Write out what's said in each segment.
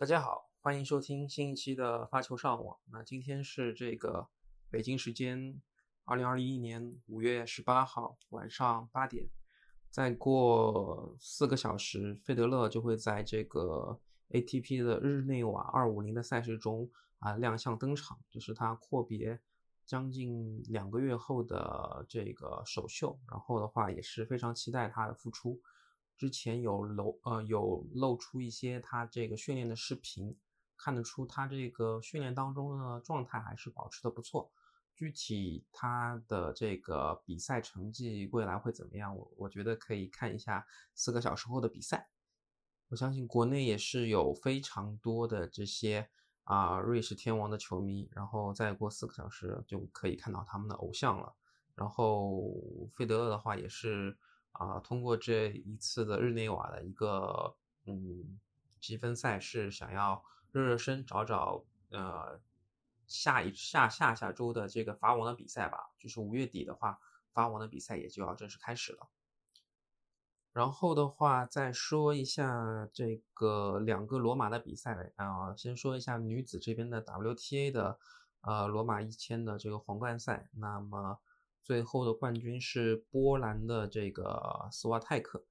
大家好，欢迎收听新一期的发球上网。那今天是这个北京时间二零二一年五月十八号晚上八点，再过四个小时，费德勒就会在这个 ATP 的日内瓦二五零的赛事中啊亮相登场，这是他阔别将近两个月后的这个首秀。然后的话也是非常期待他的复出。之前有露呃有露出一些他这个训练的视频，看得出他这个训练当中的状态还是保持的不错。具体他的这个比赛成绩未来会怎么样？我我觉得可以看一下四个小时后的比赛。我相信国内也是有非常多的这些啊瑞士天王的球迷，然后再过四个小时就可以看到他们的偶像了。然后费德勒的话也是。啊，通过这一次的日内瓦的一个嗯积分赛事，想要热热身，找找呃下一下下下周的这个法网的比赛吧。就是五月底的话，法网的比赛也就要正式开始了。然后的话，再说一下这个两个罗马的比赛啊，先说一下女子这边的 WTA 的呃罗马一千的这个皇冠赛，那么。最后的冠军是波兰的这个斯瓦泰克，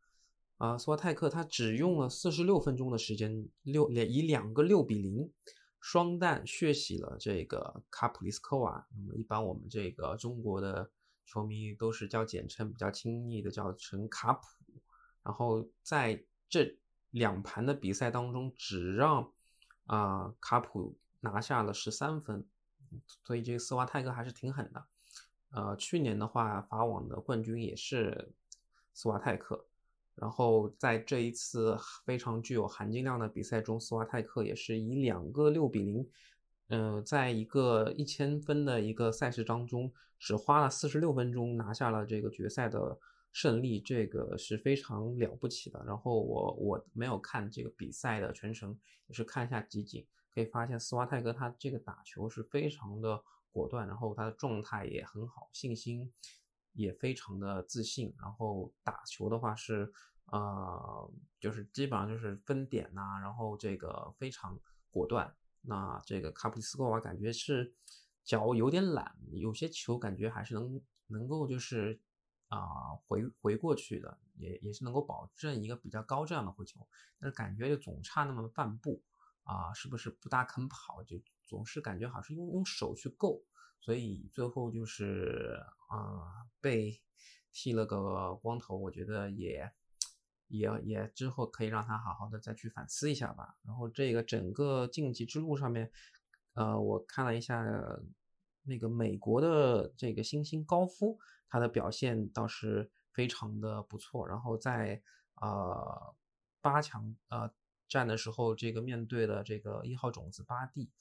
啊，斯瓦泰克他只用了四十六分钟的时间，六以两个六比零双蛋血洗了这个卡普里斯科娃。那么一般我们这个中国的球迷都是叫简称比较亲昵的叫成卡普。然后在这两盘的比赛当中，只让啊卡普拿下了十三分，所以这个斯瓦泰克还是挺狠的。呃，去年的话，法网的冠军也是斯瓦泰克，然后在这一次非常具有含金量的比赛中，斯瓦泰克也是以两个六比零，呃，在一个一千分的一个赛事当中，只花了四十六分钟拿下了这个决赛的胜利，这个是非常了不起的。然后我我没有看这个比赛的全程，也是看一下集锦，可以发现斯瓦泰克他这个打球是非常的。果断，然后他的状态也很好，信心也非常的自信。然后打球的话是，呃，就是基本上就是分点呐，然后这个非常果断。那这个卡普里斯科娃感觉是脚有点懒，有些球感觉还是能能够就是啊回回过去的，也也是能够保证一个比较高质量的回球，但是感觉就总差那么半步啊，是不是不大肯跑就？总是感觉好像是用用手去够，所以最后就是啊被剃了个光头。我觉得也也也之后可以让他好好的再去反思一下吧。然后这个整个晋级之路上面，呃，我看了一下那个美国的这个新星高夫，他的表现倒是非常的不错。然后在呃八强呃战的时候，这个面对的这个一号种子巴蒂。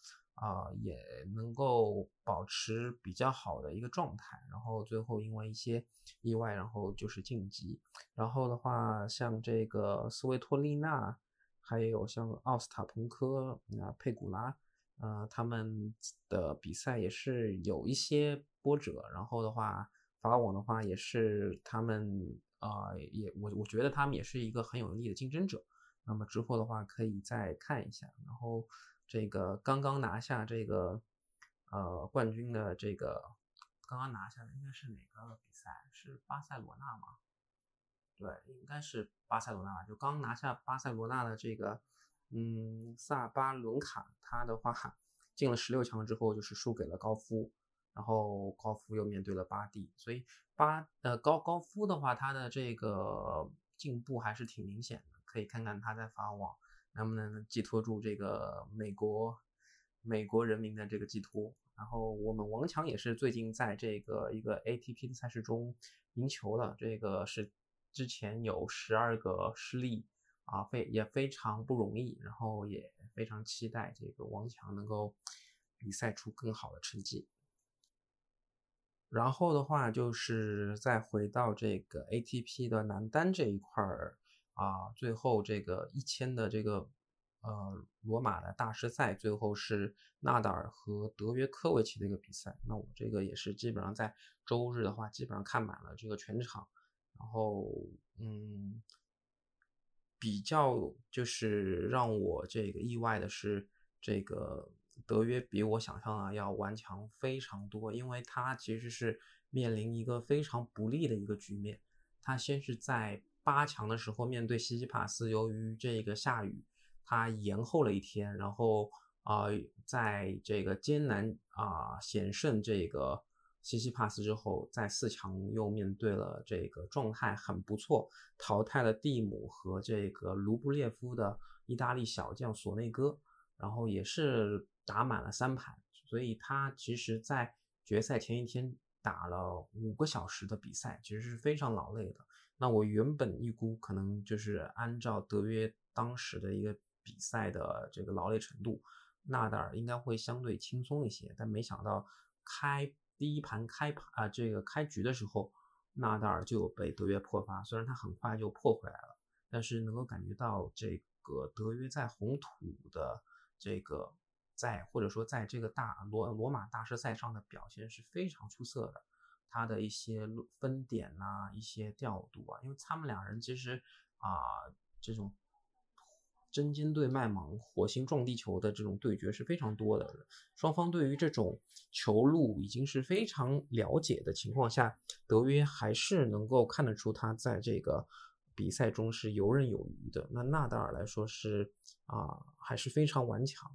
啊，也能够保持比较好的一个状态，然后最后因为一些意外，然后就是晋级。然后的话，像这个斯维托利娜，还有像奥斯塔彭科、啊佩古拉，呃，他们的比赛也是有一些波折。然后的话，法网的话也是他们啊，也我我觉得他们也是一个很有力的竞争者。那么之后的话，可以再看一下，然后。这个刚刚拿下这个呃冠军的这个刚刚拿下的应该是哪个比赛？是巴塞罗那吗？对，应该是巴塞罗那。就刚拿下巴塞罗那的这个嗯萨巴伦卡，他的话进了十六强之后就是输给了高夫，然后高夫又面对了巴蒂，所以巴呃高高夫的话他的这个进步还是挺明显的，可以看看他在法网。能不能寄托住这个美国美国人民的这个寄托？然后我们王强也是最近在这个一个 ATP 的赛事中赢球了，这个是之前有十二个失利啊，非也非常不容易。然后也非常期待这个王强能够比赛出更好的成绩。然后的话就是再回到这个 ATP 的男单这一块儿。啊，最后这个一千的这个呃罗马的大师赛，最后是纳达尔和德约科维奇的一个比赛。那我这个也是基本上在周日的话，基本上看满了这个全场。然后，嗯，比较就是让我这个意外的是，这个德约比我想象的要顽强非常多，因为他其实是面临一个非常不利的一个局面。他先是在八强的时候面对西西帕斯，由于这个下雨，他延后了一天，然后啊，在这个艰难啊险胜这个。西西帕斯之后，在四强又面对了这个状态很不错，淘汰了蒂姆和这个卢布列夫的意大利小将索内戈，然后也是打满了三盘，所以他其实在决赛前一天打了五个小时的比赛，其实是非常劳累的。那我原本预估可能就是按照德约当时的一个比赛的这个劳累程度，纳达尔应该会相对轻松一些，但没想到开。第一盘开盘啊，这个开局的时候，纳达尔就被德约破发。虽然他很快就破回来了，但是能够感觉到这个德约在红土的这个在或者说在这个大罗罗马大师赛上的表现是非常出色的。他的一些分点呐，一些调度啊，因为他们两人其实啊这种。针尖对麦芒、火星撞地球的这种对决是非常多的，双方对于这种球路已经是非常了解的情况下，德约还是能够看得出他在这个比赛中是游刃有余的。那纳达尔来说是啊，还是非常顽强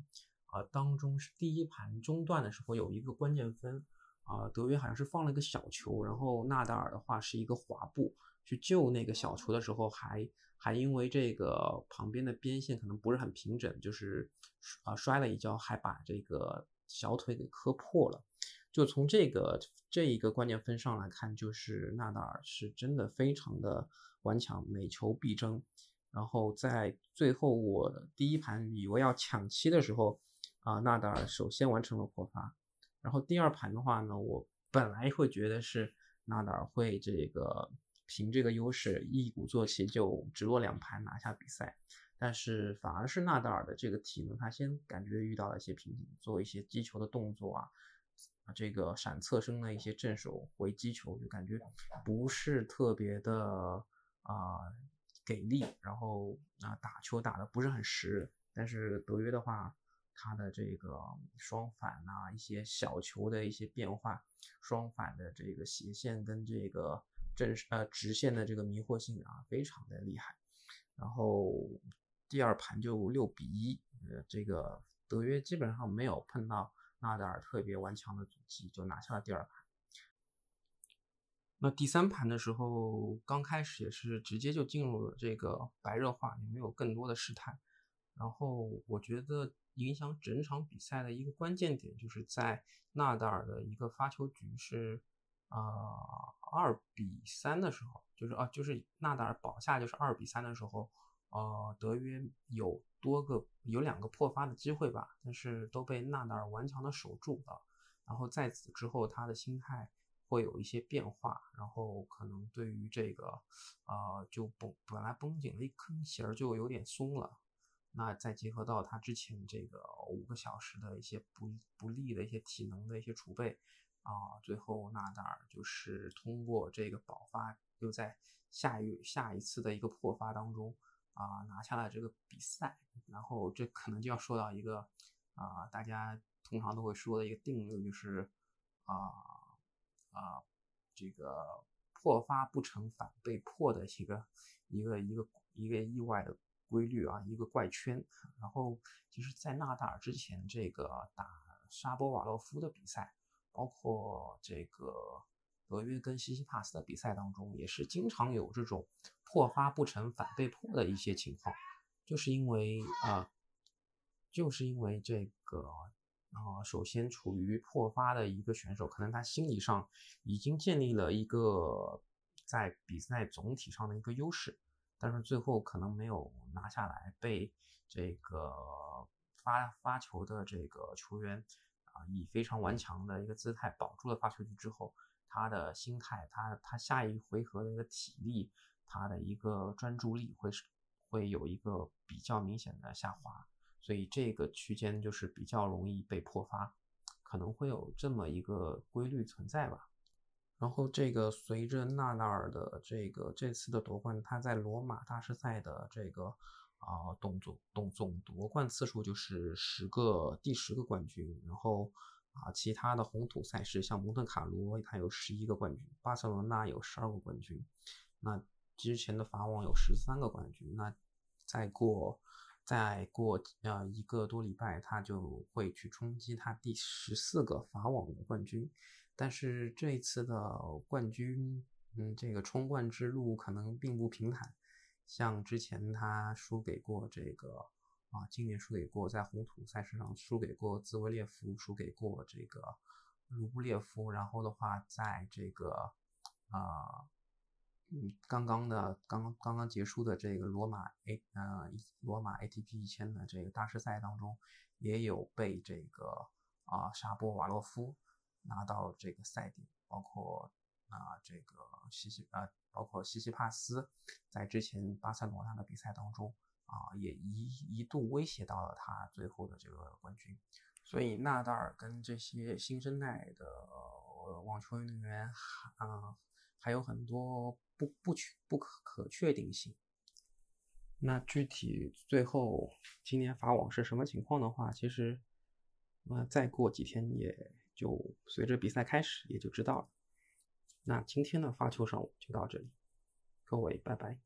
啊。当中是第一盘中段的时候有一个关键分啊，德约好像是放了一个小球，然后纳达尔的话是一个滑步去救那个小球的时候还。还因为这个旁边的边线可能不是很平整，就是啊摔了一跤，还把这个小腿给磕破了。就从这个这一个关键分上来看，就是纳达尔是真的非常的顽强，每球必争。然后在最后我第一盘以为要抢七的时候，啊纳达尔首先完成了破发。然后第二盘的话呢，我本来会觉得是纳达尔会这个。凭这个优势一鼓作气就直落两盘拿下比赛，但是反而是纳达尔的这个体能，他先感觉遇到了一些瓶颈，做一些击球的动作啊，啊这个闪侧身的一些正手回击球就感觉不是特别的啊给力，然后啊打球打的不是很实。但是德约的话，他的这个双反啊一些小球的一些变化，双反的这个斜线跟这个。正呃直线的这个迷惑性啊，非常的厉害。然后第二盘就六比一，呃，这个德约基本上没有碰到纳达尔特别顽强的阻击，就拿下了第二盘。那第三盘的时候，刚开始也是直接就进入了这个白热化，也没有更多的试探。然后我觉得影响整场比赛的一个关键点，就是在纳达尔的一个发球局是。啊，二比三的时候，就是啊，就是纳达尔保下就是二比三的时候，呃，德约有多个有两个破发的机会吧，但是都被纳达尔顽强的守住了。然后在此之后，他的心态会有一些变化，然后可能对于这个，呃，就绷本来绷紧的一根弦儿就有点松了。那再结合到他之前这个五个小时的一些不不利的一些体能的一些储备。啊，最后纳达尔就是通过这个爆发，又在下一下一次的一个破发当中啊拿下了这个比赛。然后这可能就要说到一个啊，大家通常都会说的一个定律，就是啊啊这个破发不成反被破的一个一个一个一个意外的规律啊，一个怪圈。然后其实，在纳达尔之前这个打沙波瓦洛夫的比赛。包括这个德约跟西西帕斯的比赛当中，也是经常有这种破发不成反被破的一些情况，就是因为啊，就是因为这个啊，首先处于破发的一个选手，可能他心理上已经建立了一个在比赛总体上的一个优势，但是最后可能没有拿下来，被这个发发球的这个球员。啊，以非常顽强的一个姿态保住了发球局之后，他的心态，他他下一回合的一个体力，他的一个专注力会是会有一个比较明显的下滑，所以这个区间就是比较容易被破发，可能会有这么一个规律存在吧。然后这个随着纳达尔的这个这次的夺冠，他在罗马大师赛的这个啊总总总总夺冠次数就是十个第十个冠军。然后啊其他的红土赛事像蒙特卡罗，他有十一个冠军；巴塞罗那有十二个冠军。那之前的法网有十三个冠军。那再过再过呃一个多礼拜，他就会去冲击他第十四个法网的冠军。但是这一次的冠军，嗯，这个冲冠之路可能并不平坦。像之前他输给过这个啊，今年输给过在红土赛事上输给过兹维列夫，输给过这个卢布列夫。然后的话，在这个啊，嗯，刚刚的刚刚刚刚结束的这个罗马 A 呃罗马 ATP 一千的这个大师赛当中，也有被这个啊沙波瓦洛夫。拿到这个赛点，包括啊这个西西呃，包括西西帕斯，在之前巴塞罗那的比赛当中啊，也一一度威胁到了他最后的这个冠军。所以纳达尔跟这些新生代的网球运动员啊，还有很多不不确不可可确定性。那具体最后今年法网是什么情况的话，其实那再过几天也。就随着比赛开始，也就知道了。那今天的发球上就到这里，各位拜拜。